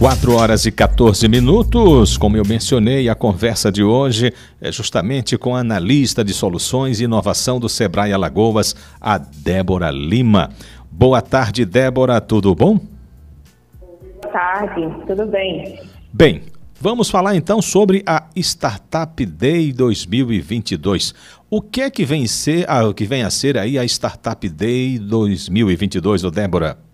4 horas e 14 minutos. Como eu mencionei, a conversa de hoje é justamente com a analista de soluções e inovação do Sebrae Alagoas, a Débora Lima. Boa tarde, Débora, tudo bom? Boa tarde, tudo bem. Bem, vamos falar então sobre a Startup Day 2022. O que é que vem, ser, ah, que vem a ser aí a Startup Day 2022, Débora?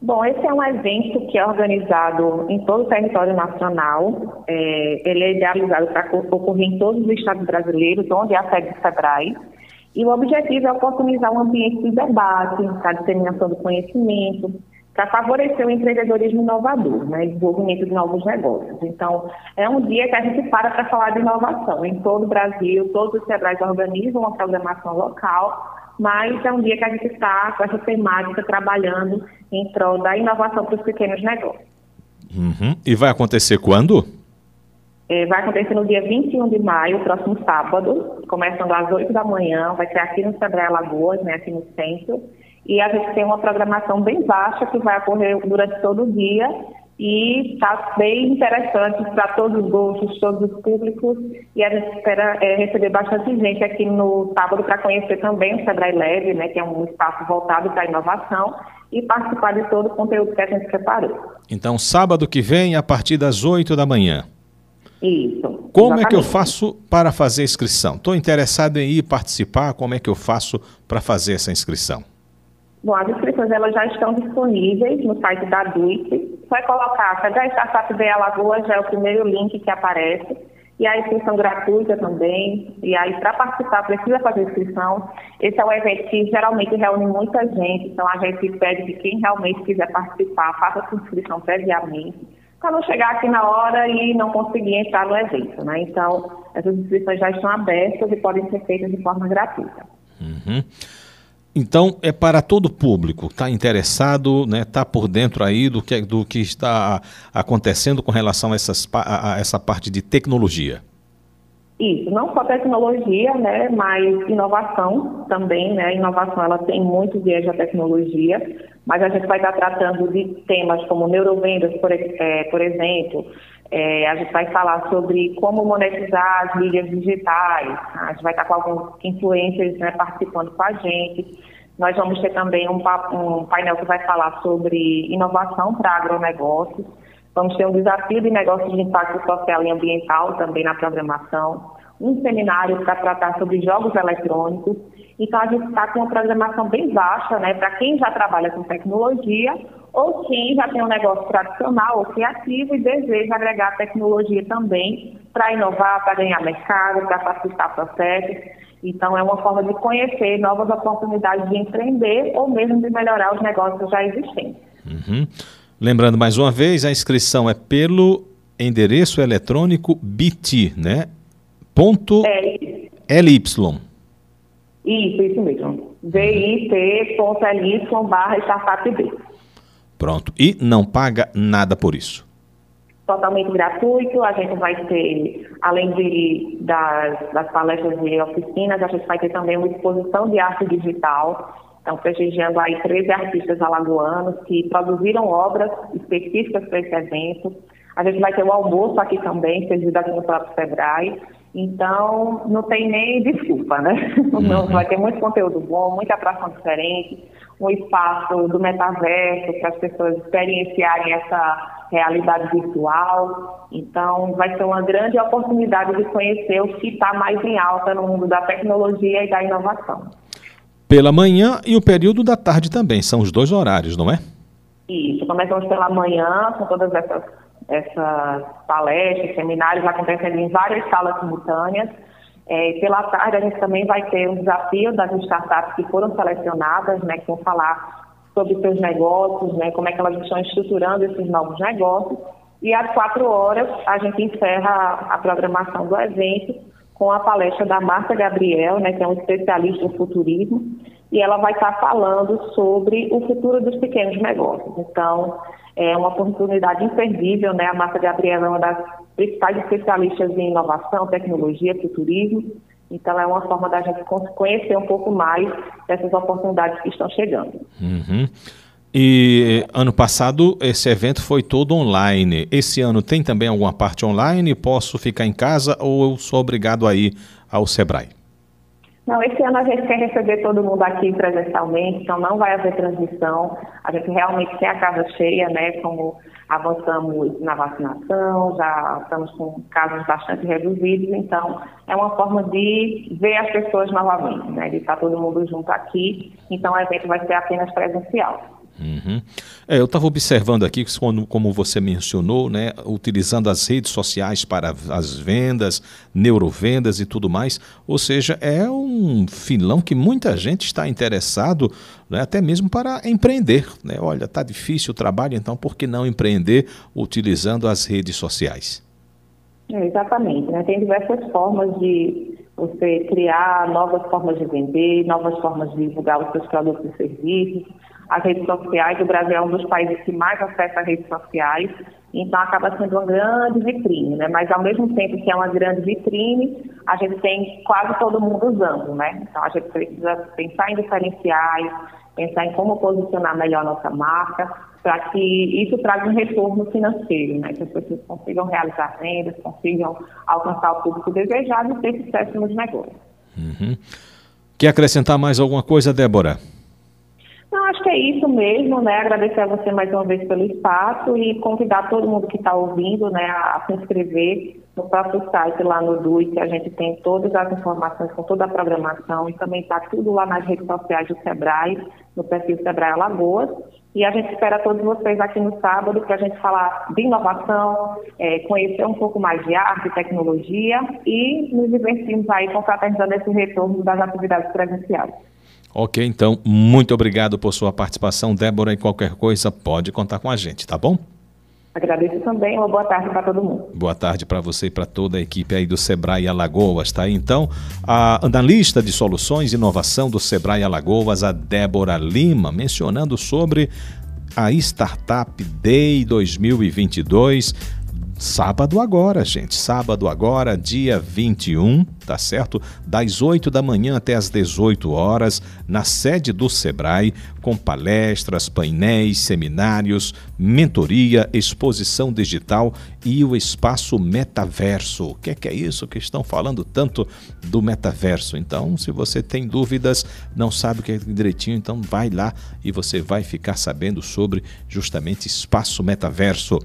Bom, esse é um evento que é organizado em todo o território nacional. É, ele é idealizado para ocorrer em todos os estados brasileiros, onde há sede do SEBRAE. E o objetivo é oportunizar um ambiente de debate, para disseminação do conhecimento, para favorecer o empreendedorismo inovador, né, desenvolvimento de novos negócios. Então, é um dia que a gente para para falar de inovação. Em todo o Brasil, todos os SEBRAES organizam uma programação local mas é um dia que a gente está com essa temática trabalhando em prol da inovação para os pequenos negócios. Uhum. E vai acontecer quando? É, vai acontecer no dia 21 de maio, próximo sábado, começando às 8 da manhã, vai ser aqui no Sebrae Lagoas, né, aqui no centro, e a gente tem uma programação bem baixa que vai ocorrer durante todo o dia e está bem interessante para todos os gostos, todos os públicos e a gente espera é, receber bastante gente aqui no sábado para conhecer também o Sebrae Leve, né, que é um espaço voltado para a inovação e participar de todo o conteúdo que a gente preparou. Então, sábado que vem, a partir das 8 da manhã. Isso. Como exatamente. é que eu faço para fazer a inscrição? Estou interessado em ir participar, como é que eu faço para fazer essa inscrição? Bom, as inscrições elas já estão disponíveis no site da DUIC. Vai colocar Sebrae Startup de Alagoas, já é o primeiro link que aparece. E a inscrição gratuita também. E aí, para participar, precisa fazer inscrição. Esse é um evento que geralmente reúne muita gente, então a gente pede que quem realmente quiser participar, faça sua inscrição previamente, para não chegar aqui na hora e não conseguir entrar no evento. Né? Então, essas inscrições já estão abertas e podem ser feitas de forma gratuita. Uhum. Então, é para todo público, está interessado, está né, tá por dentro aí do que, do que está acontecendo com relação a, essas, a essa parte de tecnologia. Isso, não só tecnologia, né, mas inovação também, né, a inovação ela tem muito viés da tecnologia, mas a gente vai estar tratando de temas como neurovendas, por, é, por exemplo, é, a gente vai falar sobre como monetizar as mídias digitais, a gente vai estar com alguns influencers né, participando com a gente, nós vamos ter também um, um painel que vai falar sobre inovação para agronegócios, Vamos ter um desafio de negócios de impacto social e ambiental também na programação, um seminário para tratar sobre jogos eletrônicos. Então, a gente está com uma programação bem baixa, né, para quem já trabalha com tecnologia ou quem já tem um negócio tradicional ou criativo e deseja agregar tecnologia também para inovar, para ganhar mercado, para facilitar processos. Então, é uma forma de conhecer novas oportunidades de empreender ou mesmo de melhorar os negócios já existentes. Uhum. Lembrando mais uma vez, a inscrição é pelo endereço eletrônico bit, né? Ponto é. LY. Isso, isso mesmo. bit.ly barra startup B. Pronto. E não paga nada por isso. Totalmente gratuito. A gente vai ter, além de, das, das palestras e oficinas, a gente vai ter também uma exposição de arte digital então, prestigiando aí 13 artistas alagoanos que produziram obras específicas para esse evento. A gente vai ter o almoço aqui também, servido aqui no próprio Sebrae. Então, não tem nem desculpa, né? Uhum. Vai ter muito conteúdo bom, muita atração diferente, um espaço do metaverso para as pessoas experienciarem essa realidade virtual. Então, vai ser uma grande oportunidade de conhecer o que está mais em alta no mundo da tecnologia e da inovação pela manhã e o período da tarde também. São os dois horários, não é? Isso. Começamos pela manhã, com todas essas, essas palestras, seminários acontecendo em várias salas simultâneas. É, pela tarde, a gente também vai ter um desafio das startups que foram selecionadas, né, que vão falar sobre seus negócios, né, como é que elas estão estruturando esses novos negócios. E às quatro horas, a gente encerra a programação do evento com a palestra da Marta Gabriel, né, que é um especialista em futurismo, e ela vai estar falando sobre o futuro dos pequenos negócios. Então, é uma oportunidade imperdível, né? A Marta Gabriel é uma das principais especialistas em inovação, tecnologia, futurismo. Então, é uma forma da gente conhecer um pouco mais dessas oportunidades que estão chegando. Uhum. E ano passado esse evento foi todo online. Esse ano tem também alguma parte online? Posso ficar em casa ou eu sou obrigado a ir ao Sebrae? Não, esse ano a gente quer receber todo mundo aqui presencialmente, então não vai haver transmissão. A gente realmente tem a casa cheia, né? Como avançamos na vacinação, já estamos com casos bastante reduzidos, então é uma forma de ver as pessoas novamente, né? De estar todo mundo junto aqui. Então o evento vai ser apenas presencial. Uhum. É, eu estava observando aqui, como, como você mencionou, né, utilizando as redes sociais para as vendas, neurovendas e tudo mais. Ou seja, é um filão que muita gente está interessado, né, até mesmo para empreender. Né? Olha, está difícil o trabalho, então por que não empreender utilizando as redes sociais? É, exatamente. Né? Tem diversas formas de você criar novas formas de vender, novas formas de divulgar os seus produtos e serviços as redes sociais. O Brasil é um dos países que mais acessa redes sociais, então acaba sendo uma grande vitrine, né? Mas ao mesmo tempo que é uma grande vitrine, a gente tem quase todo mundo usando, né? Então a gente precisa pensar em diferenciais, pensar em como posicionar melhor nossa marca, para que isso traga um retorno financeiro, né? Que as pessoas consigam realizar vendas, consigam alcançar o público desejado e ter sucesso nos negócios. Uhum. Quer acrescentar mais alguma coisa, Débora? Não, acho que é isso mesmo, né? Agradecer a você mais uma vez pelo espaço e convidar todo mundo que está ouvindo, né, a se inscrever no próprio site lá no DUI, que a gente tem todas as informações com toda a programação e também está tudo lá nas redes sociais do Sebrae, no perfil Sebrae Alagoas. E a gente espera todos vocês aqui no sábado para a gente falar de inovação, é, conhecer um pouco mais de arte, tecnologia e nos divertirmos aí confraternizando esse retorno das atividades presenciais. Ok, então, muito obrigado por sua participação, Débora, e qualquer coisa pode contar com a gente, tá bom? Agradeço também, uma boa tarde para todo mundo. Boa tarde para você e para toda a equipe aí do Sebrae Alagoas, tá então a analista de soluções e inovação do Sebrae Alagoas, a Débora Lima, mencionando sobre a Startup Day 2022, sábado agora, gente, sábado agora, dia 21, tá certo? Das 8 da manhã até as 18 horas, na sede do Sebrae, com palestras, painéis, seminários, mentoria, exposição digital e o espaço metaverso. O que é, que é isso que estão falando tanto do metaverso? Então, se você tem dúvidas, não sabe o que é direitinho, então vai lá e você vai ficar sabendo sobre justamente espaço metaverso.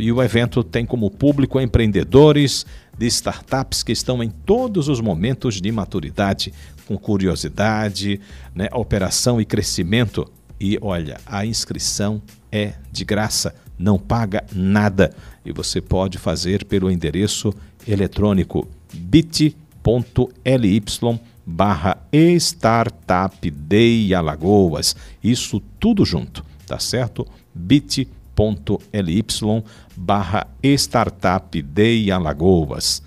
E o evento tem como público empreendedores, de startups que estão em todos os momentos de maturidade, com curiosidade, né, operação e crescimento. E olha, a inscrição é de graça, não paga nada. E você pode fazer pelo endereço eletrônico bit.ly barra Startup Day Alagoas. Isso tudo junto, tá certo? bit.ly barra Startup Day Alagoas.